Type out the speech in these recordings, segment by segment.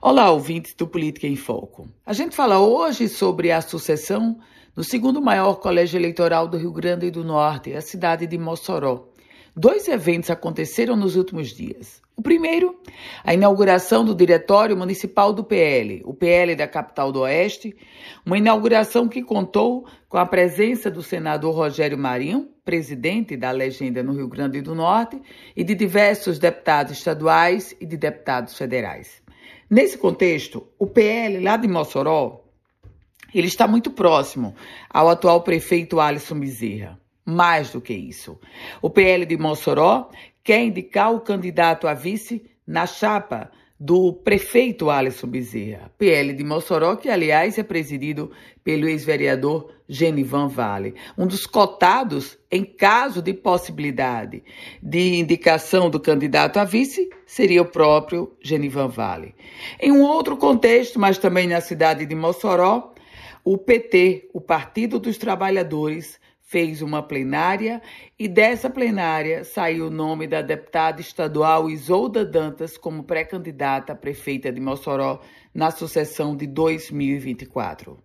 Olá, ouvintes do Política em Foco. A gente fala hoje sobre a sucessão no segundo maior colégio eleitoral do Rio Grande do Norte, a cidade de Mossoró. Dois eventos aconteceram nos últimos dias. O primeiro, a inauguração do Diretório Municipal do PL, o PL da capital do Oeste, uma inauguração que contou com a presença do senador Rogério Marinho, presidente da legenda no Rio Grande do Norte, e de diversos deputados estaduais e de deputados federais. Nesse contexto, o PL lá de Mossoró, ele está muito próximo ao atual prefeito Alisson Bezerra. Mais do que isso, o PL de Mossoró quer indicar o candidato a vice na chapa do prefeito Alisson Bezerra, PL de Mossoró, que aliás é presidido pelo ex-vereador Genivan Vale, um dos cotados em caso de possibilidade de indicação do candidato a vice seria o próprio Genivan Vale. Em um outro contexto, mas também na cidade de Mossoró, o PT, o Partido dos Trabalhadores, fez uma plenária e dessa plenária saiu o nome da deputada estadual Isolda Dantas como pré-candidata a prefeita de Mossoró na sucessão de 2024.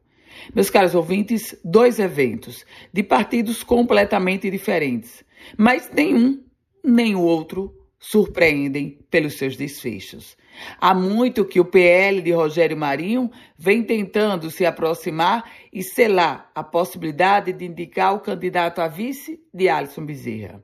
Meus caros ouvintes, dois eventos de partidos completamente diferentes, mas nenhum nem o outro surpreendem pelos seus desfechos. Há muito que o PL de Rogério Marinho vem tentando se aproximar e selar a possibilidade de indicar o candidato a vice de Alisson Bezerra.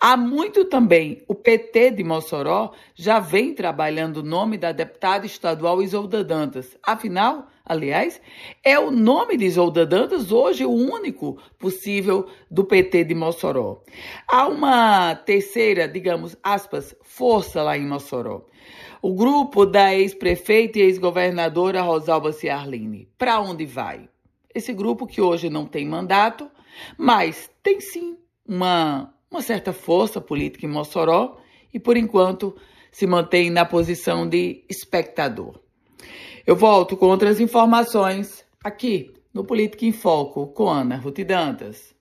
Há muito também o PT de Mossoró já vem trabalhando o nome da deputada estadual Isolda Dantas. Afinal, aliás, é o nome de Isolda Dantas hoje o único possível do PT de Mossoró. Há uma terceira, digamos, aspas, força lá em Mossoró o grupo da ex-prefeita e ex-governadora Rosalba Ciarline. Para onde vai? Esse grupo que hoje não tem mandato, mas tem sim uma, uma certa força política em Mossoró e, por enquanto, se mantém na posição de espectador. Eu volto com outras informações aqui no Política em Foco com Ana Ruth Dantas.